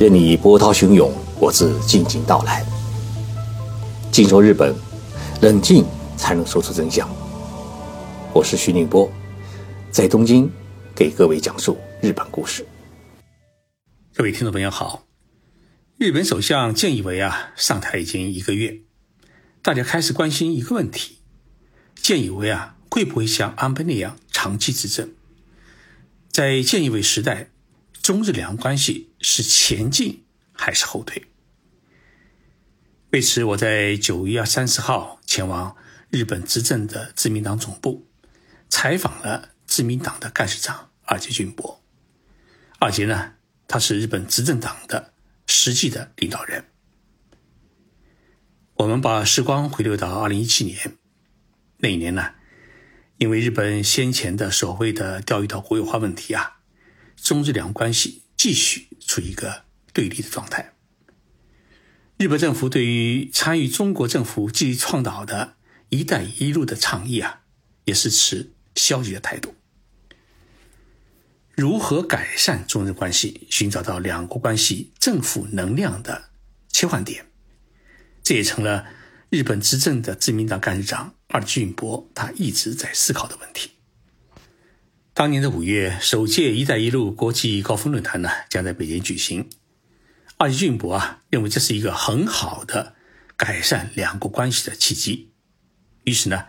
任你波涛汹涌，我自静静到来。静说日本，冷静才能说出真相。我是徐宁波，在东京给各位讲述日本故事。各位听众朋友好，日本首相菅义伟啊上台已经一个月，大家开始关心一个问题：菅义伟啊会不会像安倍那样长期执政？在菅义伟时代。中日两关系是前进还是后退？为此，我在九月三十号前往日本执政的自民党总部，采访了自民党的干事长二阶俊博。二阶呢，他是日本执政党的实际的领导人。我们把时光回流到二零一七年，那一年呢，因为日本先前的所谓的钓鱼岛国有化问题啊。中日两国关系继续处于一个对立的状态。日本政府对于参与中国政府积极倡导的一带一路的倡议啊，也是持消极的态度。如何改善中日关系，寻找到两国关系正负能量的切换点，这也成了日本执政的自民党干事长二俊博他一直在思考的问题。当年的五月，首届“一带一路”国际高峰论坛呢，将在北京举行。二阶俊博啊，认为这是一个很好的改善两国关系的契机。于是呢，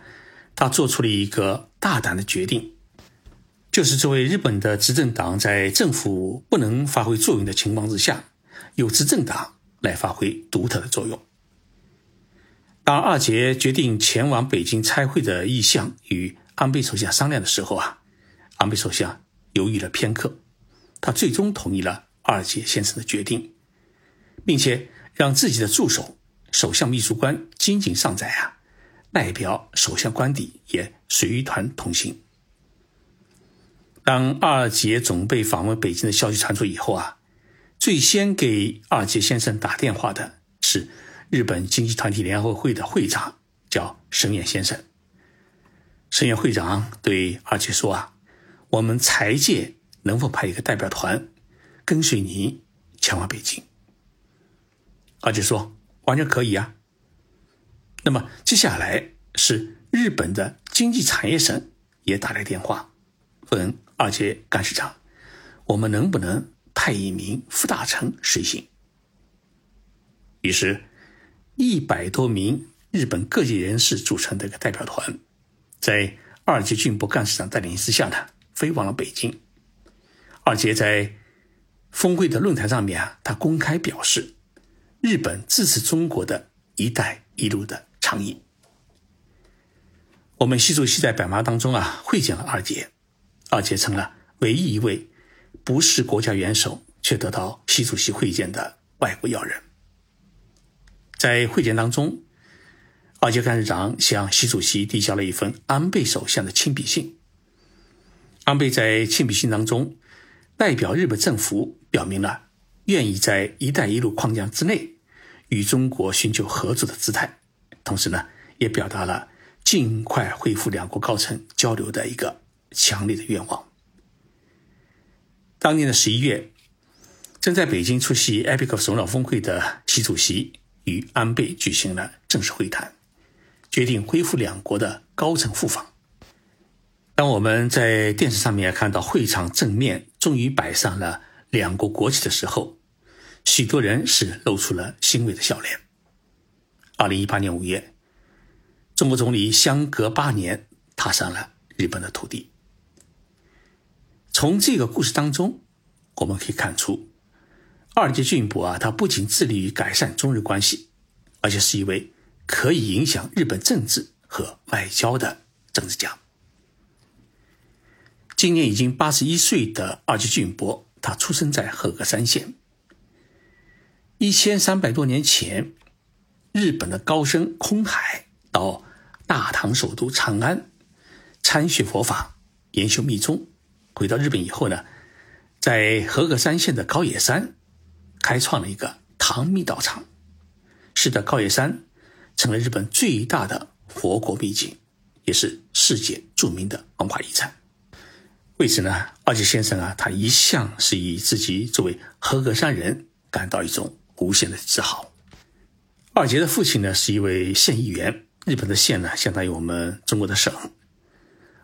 他做出了一个大胆的决定，就是作为日本的执政党，在政府不能发挥作用的情况之下，由执政党来发挥独特的作用。当二阶决定前往北京参会的意向与安倍首相商量的时候啊。安倍首相犹豫了片刻，他最终同意了二阶先生的决定，并且让自己的助手、首相秘书官金井上载啊，代表首相官邸也随团同行。当二阶准备访问北京的消息传出以后啊，最先给二阶先生打电话的是日本经济团体联合会的会长，叫神彦先生。神彦会长对二阶说啊。我们财界能否派一个代表团跟随您前往北京？二姐说完全可以啊。那么接下来是日本的经济产业省也打来电话，问二阶干事长，我们能不能派一名副大臣随行？于是，一百多名日本各界人士组成的一个代表团，在二阶俊博干事长带领之下呢。飞往了北京，二阶在峰会的论坛上面啊，他公开表示，日本支持中国的一带一路的倡议。我们习主席在百忙当中啊会见了二阶，二阶成了唯一一位不是国家元首却得到习主席会见的外国要人。在会见当中，二阶干事长向习主席递交了一份安倍首相的亲笔信。安倍在亲笔信当中，代表日本政府表明了愿意在“一带一路”框架之内与中国寻求合作的姿态，同时呢，也表达了尽快恢复两国高层交流的一个强烈的愿望。当年的十一月，正在北京出席 APEC 首脑峰会的习主席与安倍举行了正式会谈，决定恢复两国的高层互访。当我们在电视上面看到会场正面终于摆上了两国国旗的时候，许多人是露出了欣慰的笑脸。二零一八年五月，中国总理相隔八年踏上了日本的土地。从这个故事当中，我们可以看出，二阶俊博啊，他不仅致力于改善中日关系，而且是一位可以影响日本政治和外交的政治家。今年已经八十一岁的二阶俊博，他出生在和歌山县。一千三百多年前，日本的高僧空海到大唐首都长安参学佛法、研修密宗，回到日本以后呢，在和歌山县的高野山开创了一个唐密道场，使得高野山成了日本最大的佛国秘境，也是世界著名的文化遗产。为此呢，二杰先生啊，他一向是以自己作为合格山人感到一种无限的自豪。二杰的父亲呢是一位县议员，日本的县呢相当于我们中国的省，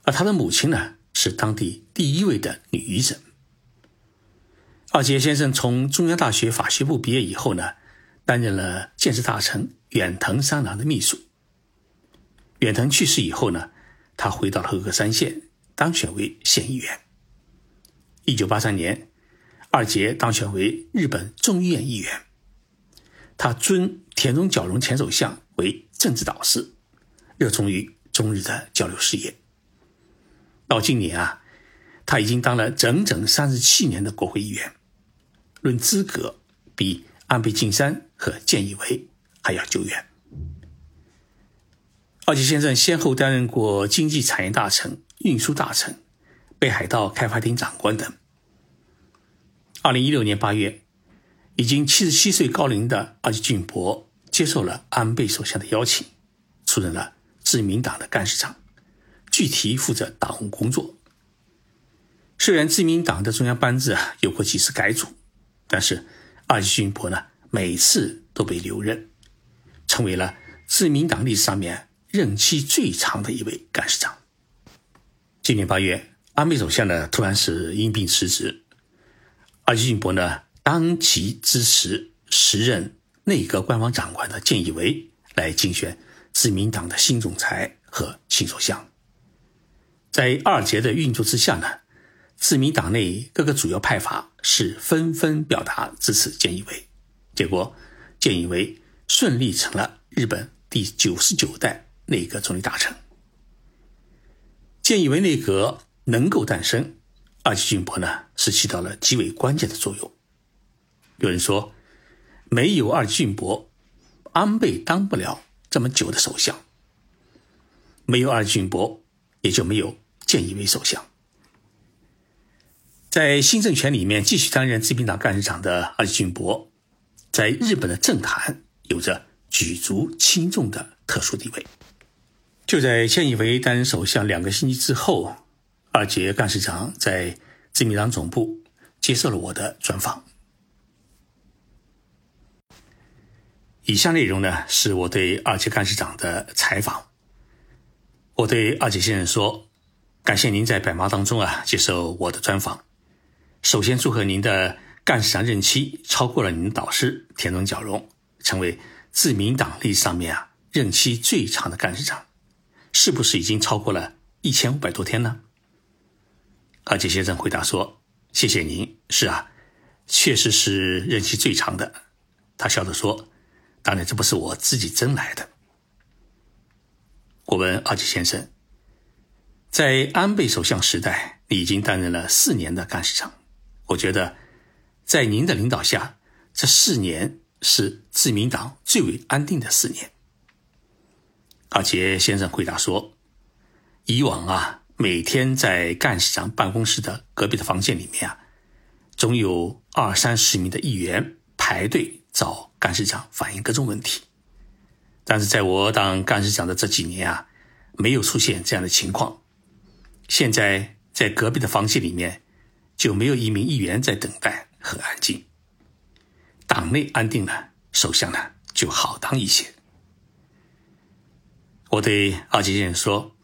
而他的母亲呢是当地第一位的女医生。二杰先生从中央大学法学部毕业以后呢，担任了建设大臣远藤三郎的秘书。远藤去世以后呢，他回到了和歌山县，当选为县议员。一九八三年，二杰当选为日本众议院议员。他尊田中角荣前首相为政治导师，热衷于中日的交流事业。到今年啊，他已经当了整整三十七年的国会议员。论资格，比安倍晋三和菅义伟还要久远。二杰先生先后担任过经济产业大臣、运输大臣、北海道开发厅长官等。二零一六年八月，已经七十七岁高龄的二杰俊博接受了安倍首相的邀请，出任了自民党的干事长，具体负责党务工作。虽然自民党的中央班子啊有过几次改组。但是，二季俊博呢，每次都被留任，成为了自民党历史上面任期最长的一位干事长。今年八月，安倍首相呢突然是因病辞职，而季俊博呢当即支持时任内阁官方长官的菅义伟来竞选自民党的新总裁和新首相。在二杰的运作之下呢。自民党内各个主要派阀是纷纷表达支持菅义伟，结果菅义伟顺利成了日本第九十九代内阁总理大臣。菅义伟内阁能够诞生，二季俊博呢是起到了极为关键的作用。有人说，没有二季俊博，安倍当不了这么久的首相；没有二季俊博，也就没有菅义伟首相。在新政权里面继续担任自民党干事长的二季俊博，在日本的政坛有着举足轻重的特殊地位。就在菅义伟担任首相两个星期之后，二杰干事长在自民党总部接受了我的专访。以下内容呢，是我对二杰干事长的采访。我对二杰先生说：“感谢您在百忙当中啊接受我的专访。”首先祝贺您的干事长任期超过了您的导师田中角荣，成为自民党历史上面啊任期最长的干事长，是不是已经超过了一千五百多天呢？二杰先生回答说：“谢谢您，是啊，确实是任期最长的。”他笑着说：“当然，这不是我自己争来的。”我问二杰先生：“在安倍首相时代，你已经担任了四年的干事长。”我觉得，在您的领导下，这四年是自民党最为安定的四年。而且先生回答说：“以往啊，每天在干事长办公室的隔壁的房间里面啊，总有二三十名的议员排队找干事长反映各种问题。但是在我当干事长的这几年啊，没有出现这样的情况。现在在隔壁的房间里面。”就没有一名议员在等待，很安静。党内安定了，首相呢就好当一些。我对阿杰先生说：“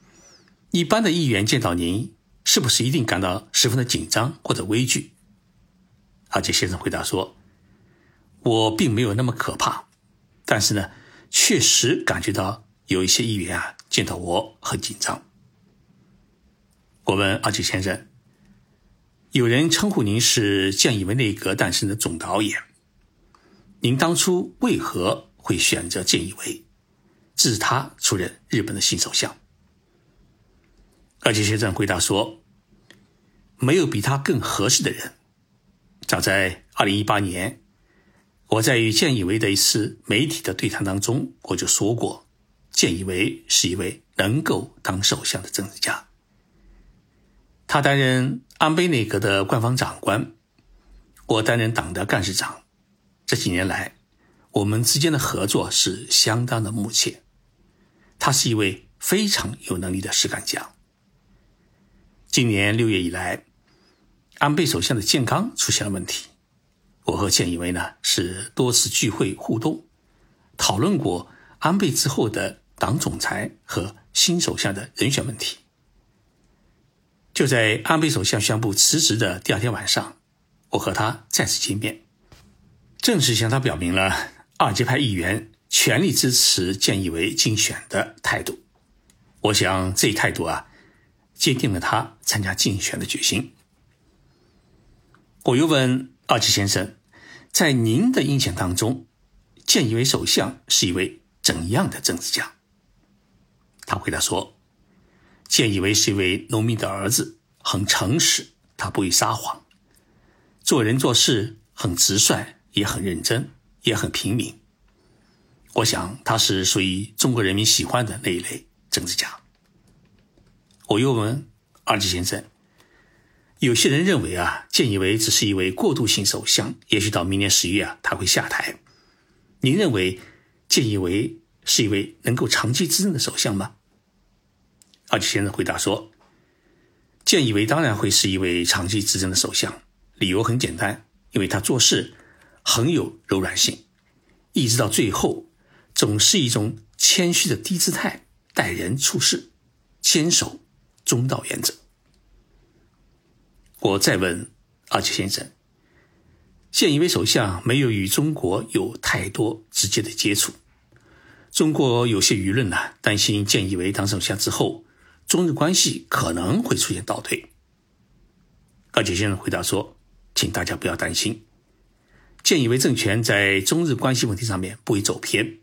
一般的议员见到您，是不是一定感到十分的紧张或者畏惧？”阿杰先生回答说：“我并没有那么可怕，但是呢，确实感觉到有一些议员啊见到我很紧张。”我问阿杰先生。有人称呼您是菅义伟内阁诞生的总导演，您当初为何会选择菅义伟，自他出任日本的新首相？二杰先生回答说：“没有比他更合适的人。早在二零一八年，我在与菅义伟的一次媒体的对谈当中，我就说过，菅义伟是一位能够当首相的政治家。他担任。”安倍内阁的官方长官，我担任党的干事长。这几年来，我们之间的合作是相当的密切。他是一位非常有能力的实干家。今年六月以来，安倍首相的健康出现了问题，我和建义为呢是多次聚会互动，讨论过安倍之后的党总裁和新首相的人选问题。就在安倍首相宣布辞职的第二天晚上，我和他再次见面，正式向他表明了二阶派议员全力支持建义为竞选的态度。我想这一态度啊，坚定了他参加竞选的决心。我又问二吉先生，在您的印象当中，建义为首相是一位怎样的政治家？他回答说。建以为是一位农民的儿子，很诚实，他不会撒谎，做人做事很直率，也很认真，也很平民。我想他是属于中国人民喜欢的那一类政治家。我又问二吉先生，有些人认为啊，建义为只是一位过渡性首相，也许到明年十月啊他会下台。您认为建义为是一位能够长期执政的首相吗？二吉先生回答说：“建义为当然会是一位长期执政的首相，理由很简单，因为他做事很有柔软性，一直到最后，总是一种谦虚的低姿态待人处事，坚守中道原则。”我再问二吉先生：“建以为首相没有与中国有太多直接的接触，中国有些舆论呢担心建义为当首相之后。”中日关系可能会出现倒退。高杰先生回答说：“请大家不要担心，建义为政权在中日关系问题上面不会走偏。”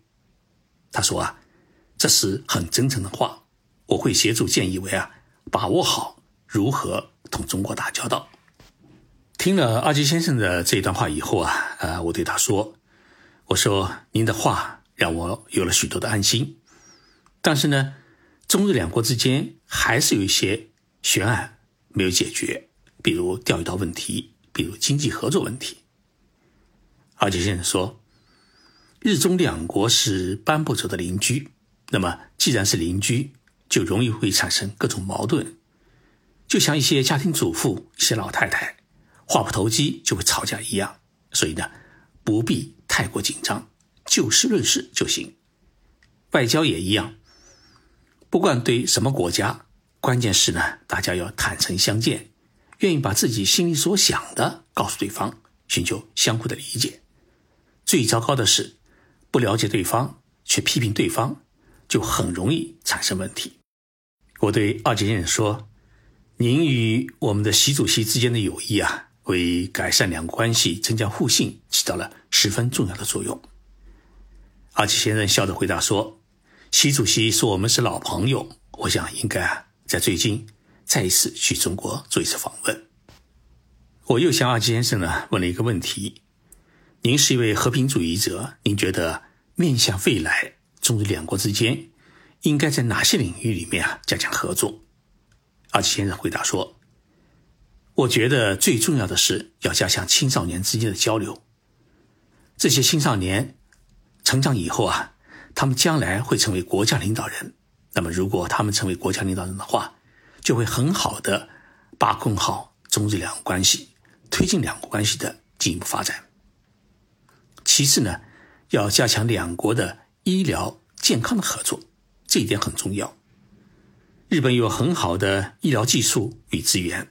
他说：“啊，这是很真诚的话，我会协助建以为啊把握好如何同中国打交道。”听了阿杰先生的这一段话以后啊，呃，我对他说：“我说您的话让我有了许多的安心，但是呢。”中日两国之间还是有一些悬案没有解决，比如钓鱼岛问题，比如经济合作问题。而且先生说，日中两国是搬不走的邻居，那么既然是邻居，就容易会产生各种矛盾，就像一些家庭主妇、一些老太太，话不投机就会吵架一样。所以呢，不必太过紧张，就事论事就行。外交也一样。不管对什么国家，关键是呢，大家要坦诚相见，愿意把自己心里所想的告诉对方，寻求相互的理解。最糟糕的是，不了解对方却批评对方，就很容易产生问题。我对二杰先生说：“您与我们的习主席之间的友谊啊，为改善两国关系、增加互信起到了十分重要的作用。”二杰先生笑着回答说。习主席说：“我们是老朋友，我想应该啊，在最近再一次去中国做一次访问。”我又向二吉先生呢问了一个问题：“您是一位和平主义者，您觉得面向未来，中日两国之间应该在哪些领域里面啊加强合作？”二吉先生回答说：“我觉得最重要的是要加强青少年之间的交流。这些青少年成长以后啊。”他们将来会成为国家领导人，那么如果他们成为国家领导人的话，就会很好的把控好中日两国关系，推进两国关系的进一步发展。其次呢，要加强两国的医疗健康的合作，这一点很重要。日本有很好的医疗技术与资源，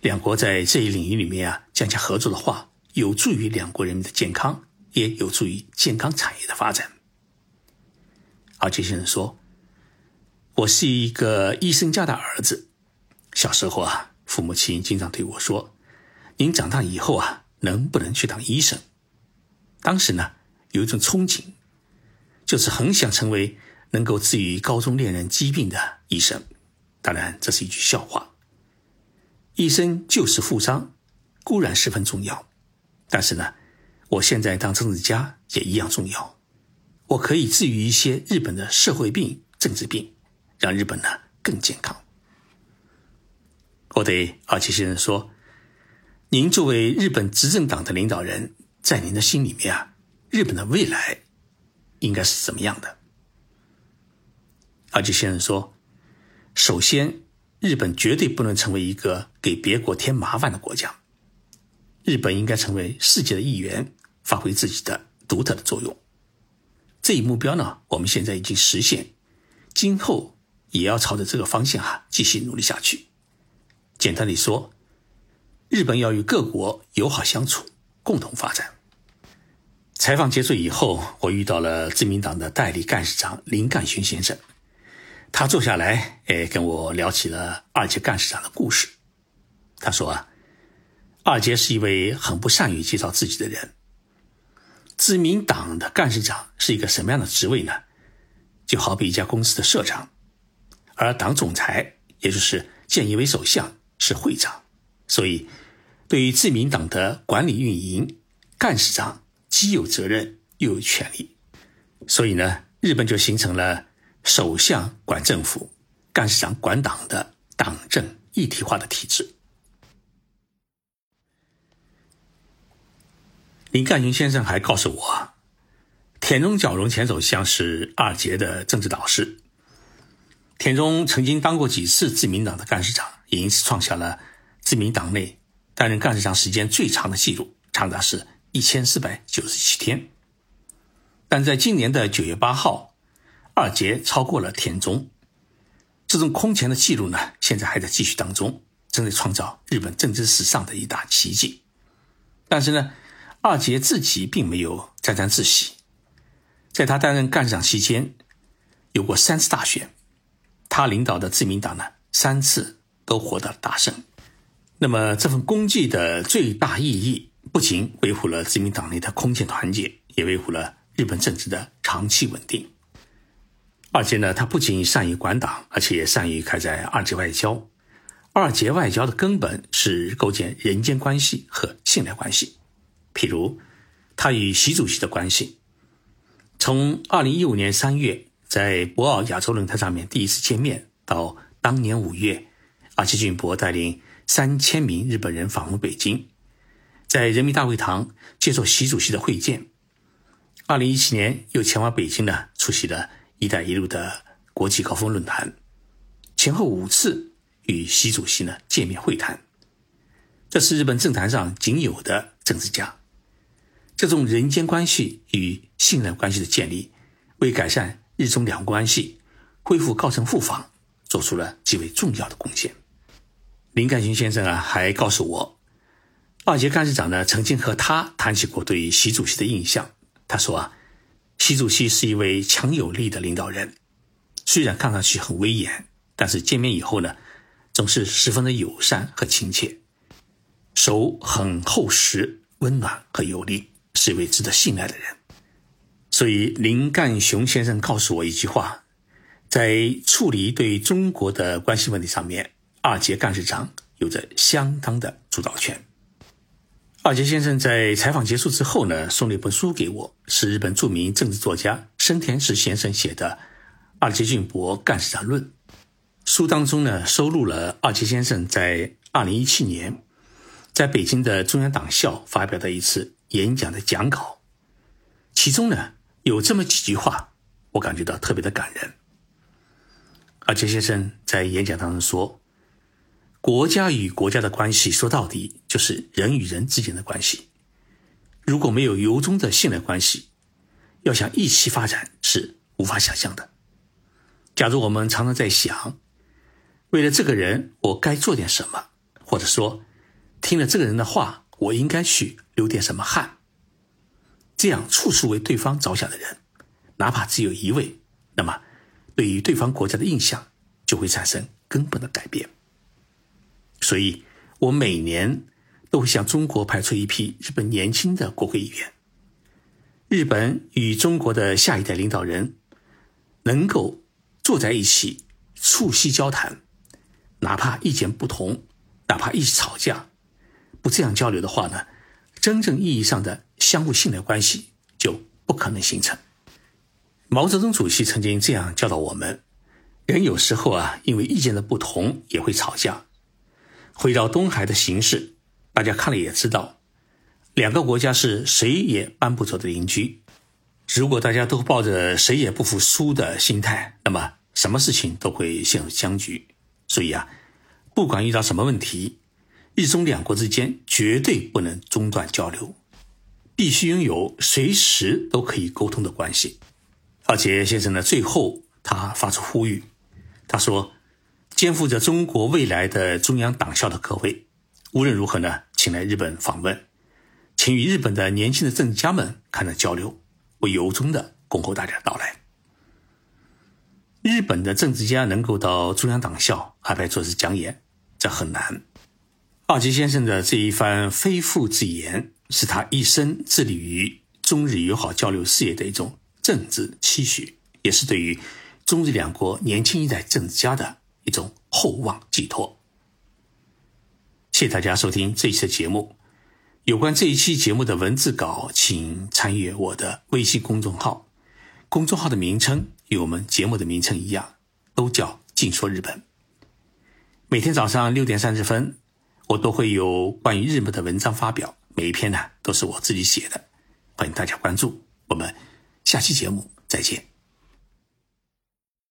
两国在这一领域里面啊，加强合作的话，有助于两国人民的健康，也有助于健康产业的发展。而杰先生说：“我是一个医生家的儿子，小时候啊，父母亲经常对我说：‘您长大以后啊，能不能去当医生？’当时呢，有一种憧憬，就是很想成为能够治愈高中恋人疾病的医生。当然，这是一句笑话。医生救死扶伤固然十分重要，但是呢，我现在当政治家也一样重要。”我可以治愈一些日本的社会病、政治病，让日本呢更健康。我对二七先生说：“您作为日本执政党的领导人，在您的心里面啊，日本的未来应该是怎么样的？”二七先生说：“首先，日本绝对不能成为一个给别国添麻烦的国家。日本应该成为世界的一员，发挥自己的独特的作用。这一目标呢，我们现在已经实现，今后也要朝着这个方向哈继续努力下去。简单的说，日本要与各国友好相处，共同发展。采访结束以后，我遇到了自民党的代理干事长林干雄先生，他坐下来，哎，跟我聊起了二阶干事长的故事。他说啊，二阶是一位很不善于介绍自己的人。自民党的干事长是一个什么样的职位呢？就好比一家公司的社长，而党总裁，也就是建议为首相，是会长。所以，对于自民党的管理运营，干事长。既有责任又有权利，所以呢，日本就形成了首相管政府、干事长管党的党政一体化的体制。林干雄先生还告诉我，田中角荣前首相是二杰的政治导师，田中曾经当过几次自民党的干事长，也因此创下了自民党内担任干事长时间最长的记录，长达是。一千四百九十七天，但在今年的九月八号，二杰超过了田中，这种空前的记录呢，现在还在继续当中，正在创造日本政治史上的一大奇迹。但是呢，二杰自己并没有沾沾自喜，在他担任干事长期间，有过三次大选，他领导的自民党呢，三次都获得了大胜。那么这份功绩的最大意义。不仅维护了自民党内的空前团结，也维护了日本政治的长期稳定。二阶呢，他不仅善于管党，而且善于开展二阶外交。二阶外交的根本是构建人间关系和信赖关系。譬如，他与习主席的关系，从二零一五年三月在博鳌亚洲论坛上面第一次见面，到当年五月，二阶俊博带领三千名日本人访问北京。在人民大会堂接受习主席的会见。二零一七年又前往北京呢，出席了一带一路的国际高峰论坛，前后五次与习主席呢见面会谈。这是日本政坛上仅有的政治家。这种人间关系与信任关系的建立，为改善日中两国关系、恢复高层互访，做出了极为重要的贡献。林干雄先生啊，还告诉我。二阶干事长呢，曾经和他谈起过对习主席的印象。他说啊，习主席是一位强有力的领导人，虽然看上去很威严，但是见面以后呢，总是十分的友善和亲切，手很厚实、温暖和有力，是一位值得信赖的人。所以林干雄先生告诉我一句话，在处理对中国的关系问题上面，二阶干事长有着相当的主导权。二阶先生在采访结束之后呢，送了一本书给我，是日本著名政治作家生田实先生写的《二阶俊博干事长论》。书当中呢，收录了二阶先生在二零一七年在北京的中央党校发表的一次演讲的讲稿，其中呢有这么几句话，我感觉到特别的感人。二阶先生在演讲当中说。国家与国家的关系，说到底就是人与人之间的关系。如果没有由衷的信赖关系，要想一起发展是无法想象的。假如我们常常在想，为了这个人我该做点什么，或者说听了这个人的话，我应该去流点什么汗，这样处处为对方着想的人，哪怕只有一位，那么对于对方国家的印象就会产生根本的改变。所以，我每年都会向中国派出一批日本年轻的国会议员。日本与中国的下一代领导人能够坐在一起促膝交谈，哪怕意见不同，哪怕一起吵架，不这样交流的话呢，真正意义上的相互信赖关系就不可能形成。毛泽东主席曾经这样教导我们：人有时候啊，因为意见的不同也会吵架。回到东海的形势，大家看了也知道，两个国家是谁也搬不走的邻居。如果大家都抱着谁也不服输的心态，那么什么事情都会陷入僵局。所以啊，不管遇到什么问题，日中两国之间绝对不能中断交流，必须拥有随时都可以沟通的关系。而且先生呢，最后他发出呼吁，他说：“肩负着中国未来的中央党校的各位，无论如何呢，请来日本访问，请与日本的年轻的政治家们开展交流，我由衷的恭候大家的到来。”日本的政治家能够到中央党校安排做次讲演，这很难。二吉先生的这一番非复之言，是他一生致力于中日友好交流事业的一种政治期许，也是对于中日两国年轻一代政治家的一种厚望寄托。谢谢大家收听这一期的节目。有关这一期节目的文字稿，请参阅我的微信公众号。公众号的名称与我们节目的名称一样，都叫“静说日本”。每天早上六点三十分，我都会有关于日本的文章发表，每一篇呢都是我自己写的，欢迎大家关注。我们下期节目再见。